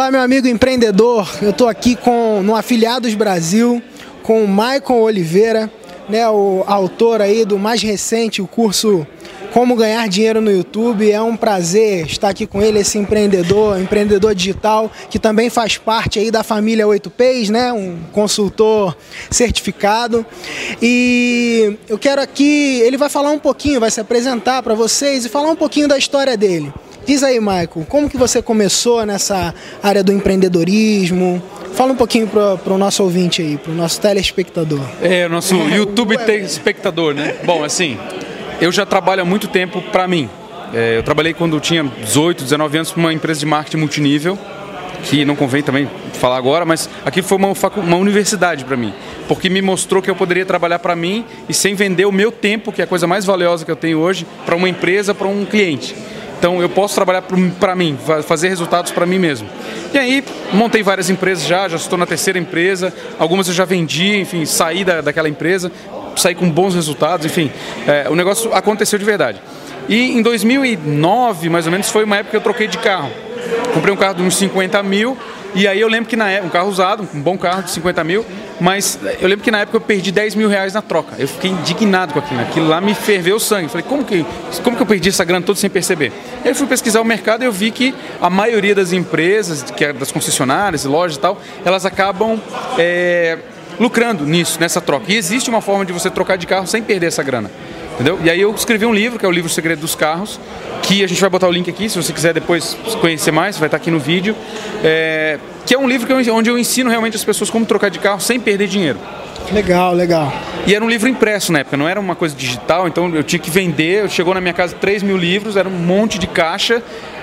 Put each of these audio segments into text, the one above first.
Olá, meu amigo empreendedor. Eu estou aqui com no Afiliados Brasil com o Maicon Oliveira, né, o autor aí do mais recente, o curso Como Ganhar Dinheiro no YouTube. É um prazer estar aqui com ele, esse empreendedor, empreendedor digital, que também faz parte aí da família 8Ps, né, um consultor certificado. E eu quero aqui, ele vai falar um pouquinho, vai se apresentar para vocês e falar um pouquinho da história dele. Diz aí, Michael, como que você começou nessa área do empreendedorismo? Fala um pouquinho para o nosso ouvinte aí, para o nosso telespectador. É, o nosso YouTube telespectador, né? Bom, assim, eu já trabalho há muito tempo para mim. É, eu trabalhei quando eu tinha 18, 19 anos para uma empresa de marketing multinível, que não convém também falar agora, mas aqui foi uma, uma universidade para mim, porque me mostrou que eu poderia trabalhar para mim e sem vender o meu tempo, que é a coisa mais valiosa que eu tenho hoje, para uma empresa, para um cliente. Então eu posso trabalhar para mim, fazer resultados para mim mesmo. E aí montei várias empresas já, já estou na terceira empresa, algumas eu já vendi, enfim, saí da, daquela empresa, saí com bons resultados, enfim, é, o negócio aconteceu de verdade. E em 2009, mais ou menos, foi uma época que eu troquei de carro. Comprei um carro de uns 50 mil e aí eu lembro que na época, um carro usado, um bom carro de 50 mil, mas eu lembro que na época eu perdi 10 mil reais na troca. Eu fiquei indignado com aquilo. Aquilo lá me ferveu o sangue. Falei, como que, como que eu perdi essa grana toda sem perceber? Aí eu fui pesquisar o mercado e eu vi que a maioria das empresas, que é das concessionárias, lojas e tal, elas acabam é, lucrando nisso, nessa troca. E existe uma forma de você trocar de carro sem perder essa grana. Entendeu? E aí eu escrevi um livro, que é o livro Segredo dos Carros, que a gente vai botar o link aqui, se você quiser depois conhecer mais, vai estar aqui no vídeo. É, que é um livro eu, onde eu ensino realmente as pessoas como trocar de carro sem perder dinheiro. Legal, legal. E era um livro impresso na época, não era uma coisa digital, então eu tinha que vender. Chegou na minha casa 3 mil livros, era um monte de caixa.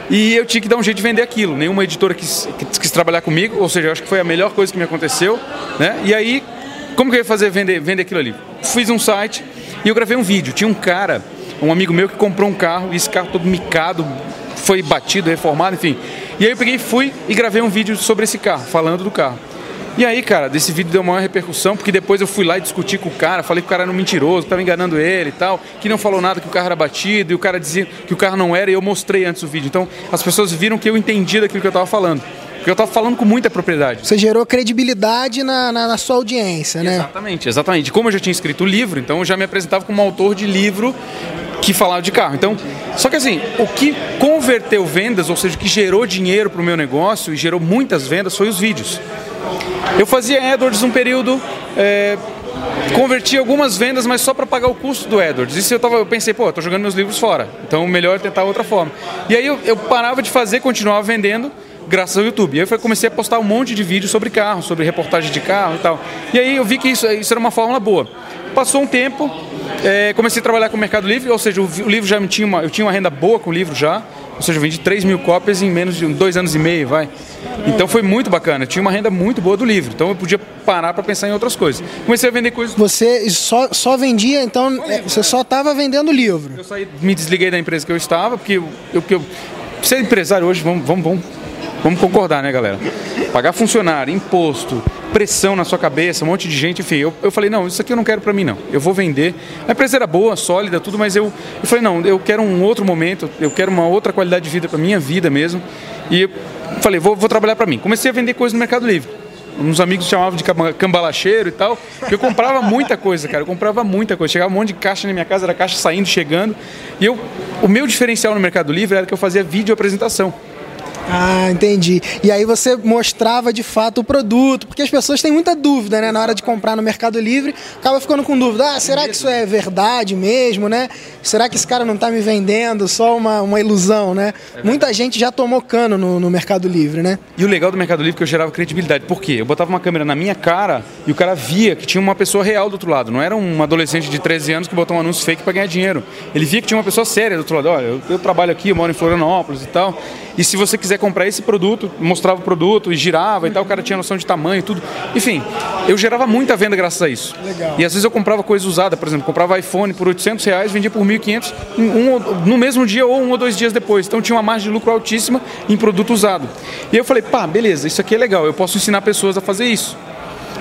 E eu tinha que dar um jeito de vender aquilo. Nenhuma editora quis, quis trabalhar comigo, ou seja, eu acho que foi a melhor coisa que me aconteceu. Né? E aí, como que eu ia fazer vender, vender aquilo ali? Fiz um site, e eu gravei um vídeo. Tinha um cara, um amigo meu, que comprou um carro, e esse carro todo micado, foi batido, reformado, enfim. E aí eu peguei, fui e gravei um vídeo sobre esse carro, falando do carro. E aí, cara, desse vídeo deu maior repercussão, porque depois eu fui lá e discuti com o cara, falei que o cara era um mentiroso, que estava enganando ele e tal, que não falou nada que o carro era batido, e o cara dizia que o carro não era, e eu mostrei antes o vídeo. Então, as pessoas viram que eu entendi daquilo que eu estava falando. Porque eu estava falando com muita propriedade. Você gerou credibilidade na, na, na, sua audiência, né? Exatamente, exatamente. Como eu já tinha escrito o livro, então eu já me apresentava como autor de livro que falava de carro. Então, só que assim, o que converteu vendas, ou seja, o que gerou dinheiro para o meu negócio e gerou muitas vendas foi os vídeos. Eu fazia AdWords um período, é, converti algumas vendas, mas só para pagar o custo do AdWords. Isso eu, tava, eu pensei, pô, estou jogando meus livros fora, então melhor tentar outra forma. E aí eu, eu parava de fazer, continuava vendendo, graças ao YouTube. E aí eu comecei a postar um monte de vídeos sobre carro, sobre reportagem de carro e tal. E aí eu vi que isso, isso era uma fórmula boa. Passou um tempo, é, comecei a trabalhar com o Mercado Livre, ou seja, o, o livro já tinha uma, eu tinha uma renda boa com o livro já, ou seja, eu vendi 3 mil cópias em menos de dois anos e meio, vai. Então foi muito bacana, eu tinha uma renda muito boa do livro, então eu podia parar para pensar em outras coisas. Comecei a vender coisas. Você só, só vendia, então, livro, você só estava vendendo livro? Eu saí, me desliguei da empresa que eu estava, porque eu, eu, eu ser empresário hoje, vamos, vamos, vamos Vamos concordar, né, galera? Pagar funcionário, imposto, pressão na sua cabeça, um monte de gente, enfim. Eu, eu falei, não, isso aqui eu não quero para mim, não. Eu vou vender. A empresa era boa, sólida, tudo, mas eu, eu falei, não, eu quero um outro momento, eu quero uma outra qualidade de vida para minha vida mesmo. E eu falei, vou, vou trabalhar para mim. Comecei a vender coisas no Mercado Livre. Uns amigos chamavam de cambalacheiro e tal, porque eu comprava muita coisa, cara. Eu comprava muita coisa. Chegava um monte de caixa na minha casa, era caixa saindo, chegando. E eu, o meu diferencial no Mercado Livre era que eu fazia vídeo apresentação. Ah, entendi. E aí você mostrava de fato o produto, porque as pessoas têm muita dúvida, né? Na hora de comprar no Mercado Livre, acaba ficando com dúvida. Ah, será que isso é verdade mesmo, né? Será que esse cara não está me vendendo só uma, uma ilusão, né? É muita gente já tomou cano no, no, Mercado Livre, né? E o legal do Mercado Livre é que eu gerava credibilidade. Por quê? Eu botava uma câmera na minha cara e o cara via que tinha uma pessoa real do outro lado. Não era um adolescente de 13 anos que botou um anúncio fake para ganhar dinheiro. Ele via que tinha uma pessoa séria do outro lado. Olha, eu, eu trabalho aqui, eu moro em Florianópolis e tal. E se você quiser comprar esse produto, mostrava o produto e girava e tal, o cara tinha noção de tamanho e tudo. Enfim, eu gerava muita venda graças a isso. Legal. E às vezes eu comprava coisa usada, por exemplo, comprava iPhone por 800 reais, vendia por 1.500 um, no mesmo dia ou um ou dois dias depois. Então tinha uma margem de lucro altíssima em produto usado. E eu falei, pá, beleza, isso aqui é legal, eu posso ensinar pessoas a fazer isso.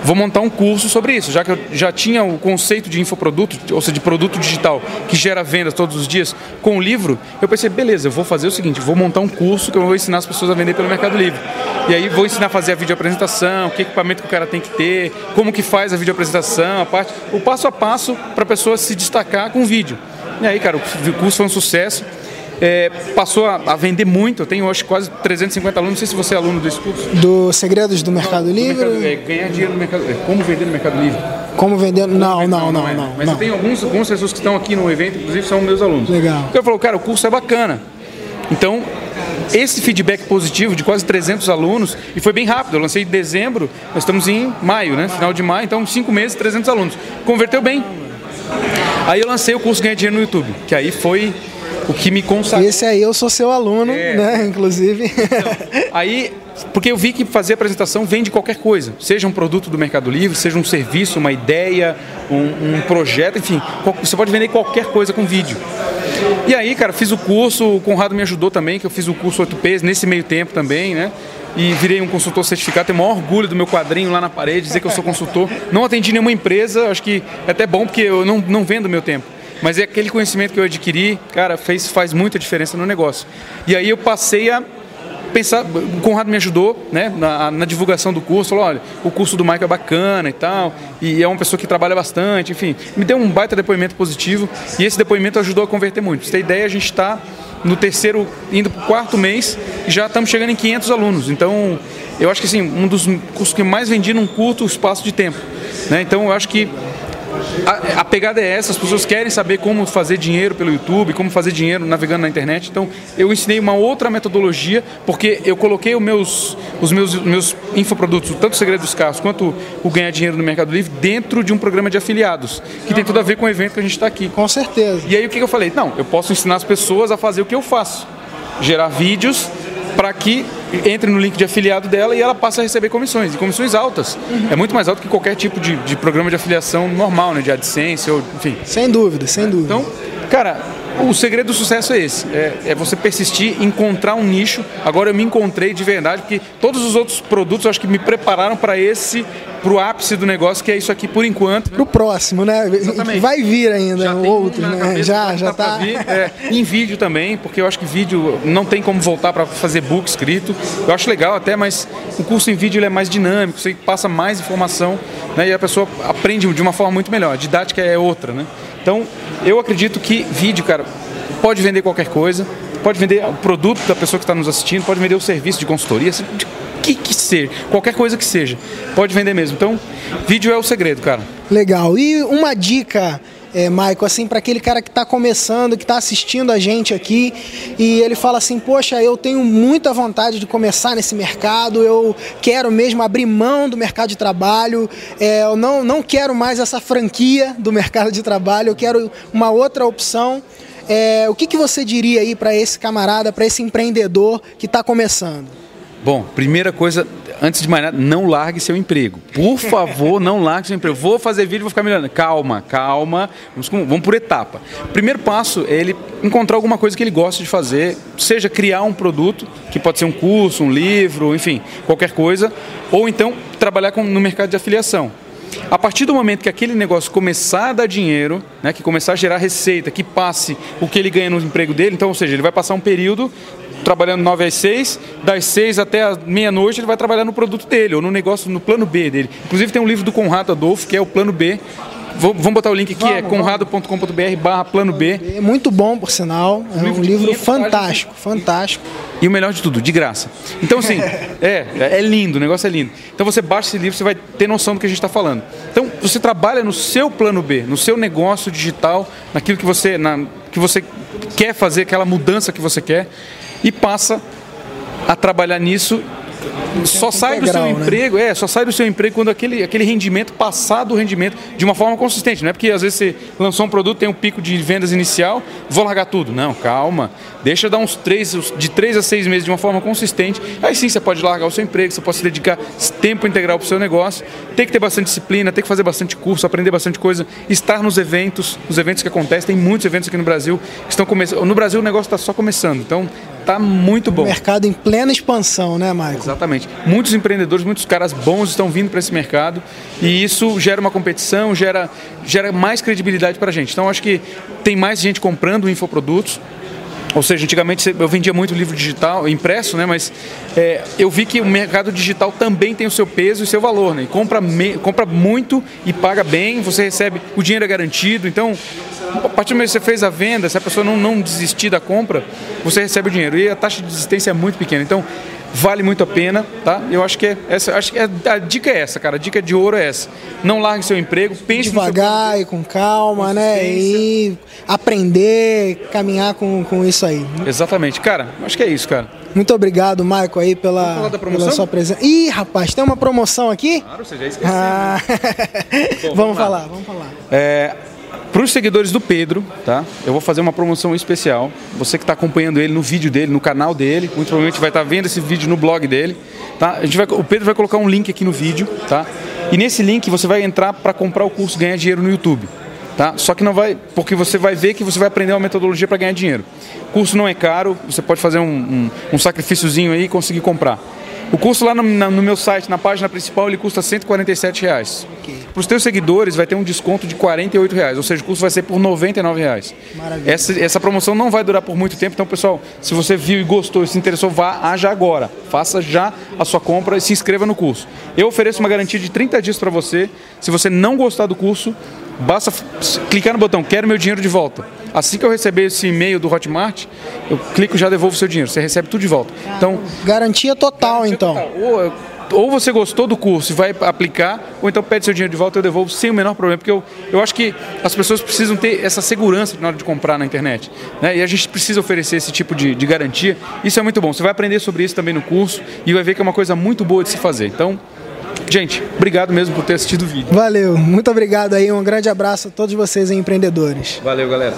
Vou montar um curso sobre isso, já que eu já tinha o conceito de infoproduto, ou seja, de produto digital que gera vendas todos os dias com o livro, eu pensei, beleza, eu vou fazer o seguinte, vou montar um curso que eu vou ensinar as pessoas a vender pelo Mercado Livre. E aí vou ensinar a fazer a videoapresentação, que equipamento que o cara tem que ter, como que faz a videoapresentação, a parte, o passo a passo para a pessoa se destacar com o vídeo. E aí, cara, o curso foi um sucesso é, passou a, a, vender muito. Eu tenho hoje quase 350 alunos. Não sei se você é aluno desse curso. Do Segredos do Mercado Livre? Do mercado, é, ganhar dinheiro no Mercado Livre. Como vender no Mercado Livre. Como vender? Não, não, não, não, não. Mas não. tenho alguns, algumas pessoas que estão aqui no evento, inclusive são meus alunos. Legal. Então eu falo, cara, o curso é bacana. Então, esse feedback positivo de quase 300 alunos, e foi bem rápido, eu lancei em dezembro, nós estamos em maio, né? Final de maio, então cinco meses, 300 alunos. Converteu bem. Aí eu lancei o curso Ganha Dinheiro no YouTube, que aí foi o que me consagrou. Esse aí eu sou seu aluno, é. né? Inclusive. Então, aí, porque eu vi que fazer apresentação vende qualquer coisa, seja um produto do Mercado Livre, seja um serviço, uma ideia, um, um projeto, enfim, você pode vender qualquer coisa com vídeo. E aí, cara, fiz o curso, o Conrado me ajudou também, que eu fiz o curso 8Ps nesse meio tempo também, né? E virei um consultor certificado, tenho o maior orgulho do meu quadrinho lá na parede, dizer que eu sou consultor. Não atendi nenhuma empresa, acho que é até bom porque eu não, não vendo meu tempo. Mas é aquele conhecimento que eu adquiri, cara, fez, faz muita diferença no negócio. E aí eu passei a pensar, o Conrado me ajudou né, na, na, divulgação do curso, falou, olha, o curso do Mike é bacana e tal, e é uma pessoa que trabalha bastante, enfim, me deu um baita depoimento positivo e esse depoimento ajudou a converter muito. Pra você ter ideia, a gente está no terceiro, indo para o quarto mês, já estamos chegando em 500 alunos. Então, eu acho que assim, um dos cursos que mais vendi num curto espaço de tempo. Né? Então, eu acho que a, a, pegada é essa, as pessoas querem saber como fazer dinheiro pelo YouTube, como fazer dinheiro navegando na internet. Então, eu ensinei uma outra metodologia, porque eu coloquei os meus, os meus, meus infoprodutos, tanto o Segredo dos Carros quanto o Ganhar Dinheiro no Mercado Livre, dentro de um programa de afiliados, que tem tudo a ver com o evento que a gente está aqui. Com certeza. E aí, o que eu falei? Não, eu posso ensinar as pessoas a fazer o que eu faço. Gerar vídeos para que entre no link de afiliado dela e ela passe a receber comissões, e comissões altas. Uhum. É muito mais alto que qualquer tipo de, de programa de afiliação normal, né? De AdSense ou enfim. Sem dúvida, sem dúvida. Então, cara, o segredo do sucesso é esse: é, é, você persistir, encontrar um nicho. Agora eu me encontrei de verdade, porque todos os outros produtos eu acho que me prepararam para esse, para o ápice do negócio, que é isso aqui por enquanto. Para o próximo, né? Exatamente. Vai vir ainda já outro, um né? Já, já tá. Vir, é, em vídeo também, porque eu acho que vídeo não tem como voltar para fazer book escrito. Eu acho legal até, mas o curso em vídeo é mais dinâmico, você passa mais informação né? e a pessoa aprende de uma forma muito melhor. A didática é outra, né? Então, eu acredito que vídeo, cara, pode vender qualquer coisa, pode vender o produto da pessoa que está nos assistindo, pode vender o serviço de consultoria, de que que seja, qualquer coisa que seja, pode vender mesmo. Então, vídeo é o segredo, cara. Legal. E uma dica é, Maico, assim, para aquele cara que está começando, que está assistindo a gente aqui e ele fala assim: Poxa, eu tenho muita vontade de começar nesse mercado, eu quero mesmo abrir mão do mercado de trabalho, é, eu não, não quero mais essa franquia do mercado de trabalho, eu quero uma outra opção. É, o que, que você diria aí para esse camarada, para esse empreendedor que está começando? Bom, primeira coisa, antes de mais nada, não largue seu emprego. Por favor, não largue seu emprego. Vou fazer vídeo, vou ficar melhorando. Calma, calma. Vamos, vamos por etapa. Primeiro passo é ele encontrar alguma coisa que ele gosta de fazer, seja criar um produto, que pode ser um curso, um livro, enfim, qualquer coisa, ou então trabalhar com, no mercado de afiliação. A partir do momento que aquele negócio começar a dar dinheiro, né, que começar a gerar receita, que passe o que ele ganha no emprego dele, então, ou seja, ele vai passar um período trabalhando 9 às 6, das 6 até meia-noite ele vai trabalhar no produto dele, ou no negócio, no plano B dele. Inclusive tem um livro do Conrado Adolfo, que é o plano B, Vamos botar o link aqui, é vamos, é conrado.com.br barra plano B. É muito bom, por sinal. É um livro fantástico, fantástico. E o melhor de tudo, de graça. Então, assim, é, é lindo, o negócio é lindo. Então você baixa esse livro, você vai ter noção do que a gente está falando. Então, você trabalha no seu plano B, no seu negócio digital, naquilo que você, na, que você quer fazer, aquela mudança que você quer, e passa a trabalhar nisso só sai do seu né? emprego, é, só sai do seu emprego quando aquele, aquele rendimento passar do rendimento de uma forma consistente. Não é porque às vezes você lançou um produto, tem um pico de vendas inicial, vou largar tudo. Não, calma. Deixa dar uns três, de três a seis meses de uma forma consistente. Aí sim você pode largar o seu emprego, você pode se dedicar tempo integral para o seu negócio. Tem que ter bastante disciplina, tem que fazer bastante curso, aprender bastante coisa, estar nos eventos, os eventos que acontecem. Tem muitos eventos aqui no Brasil que estão começando. No Brasil o negócio está só começando. Então tá muito bom. Mercado em plena expansão, né, Michael? Exatamente. Muitos empreendedores, muitos caras bons estão vindo para esse mercado e isso gera uma competição, gera, gera mais credibilidade para a gente. Então acho que tem mais gente comprando infoprodutos. Ou seja, antigamente eu vendia muito livro digital, impresso, né? Mas é, eu vi que o mercado digital também tem o seu peso e seu valor, né? Compra, me, compra muito e paga bem, você recebe, o dinheiro é garantido. Então, a partir do momento que você fez a venda, se a pessoa não, não desistir da compra, você recebe o dinheiro. E a taxa de desistência é muito pequena. Então, vale muito a pena, tá? Eu acho que é essa, acho que é, a dica é essa, cara. A dica de ouro é essa. Não largue seu emprego, pense devagar e com calma, né? E aprender, caminhar com, com isso aí. Exatamente, cara. Acho que é isso, cara. Muito obrigado, Michael, aí pela, pela sua presença. Ih, rapaz, tem uma promoção aqui? Claro, você já esqueceu. Ah... Bom, vamos, vamos falar, vamos falar. É, para os seguidores do Pedro, tá? Eu vou fazer uma promoção especial. Você que está acompanhando ele no vídeo dele, no canal dele, muito provavelmente vai estar tá vendo esse vídeo no blog dele, tá? A gente vai, o Pedro vai colocar um link aqui no vídeo, tá? E nesse link você vai entrar para comprar o curso Ganhar Dinheiro no YouTube. Tá? Só que não vai, porque você vai ver que você vai aprender uma metodologia para ganhar dinheiro. O curso não é caro, você pode fazer um, um, um sacrifíciozinho aí e conseguir comprar. O curso lá no, no, meu site, na página principal, ele custa 147 reais. Okay. Para os teus seguidores vai ter um desconto de 48 reais, ou seja, o curso vai ser por 99 reais. Maravilha. Essa, essa promoção não vai durar por muito tempo, então pessoal, se você viu e gostou e se interessou, vá haja agora. Faça já a sua compra e se inscreva no curso. Eu ofereço uma garantia de 30 dias para você. Se você não gostar do curso, basta clicar no botão Quero meu dinheiro de volta. Assim que eu receber esse e-mail do Hotmart, eu clico e já devolvo o seu dinheiro. Você recebe tudo de volta. Então, garantia total, garantia então. Total. Ou, ou, você gostou do curso e vai aplicar, ou então pede seu dinheiro de volta e eu devolvo sem o menor problema. Porque eu, eu acho que as pessoas precisam ter essa segurança na hora de comprar na internet. Né? E a gente precisa oferecer esse tipo de, de garantia. Isso é muito bom. Você vai aprender sobre isso também no curso e vai ver que é uma coisa muito boa de se fazer. Então, Gente, obrigado mesmo por ter assistido o vídeo. Valeu, muito obrigado aí, um grande abraço a todos vocês empreendedores. Valeu, galera.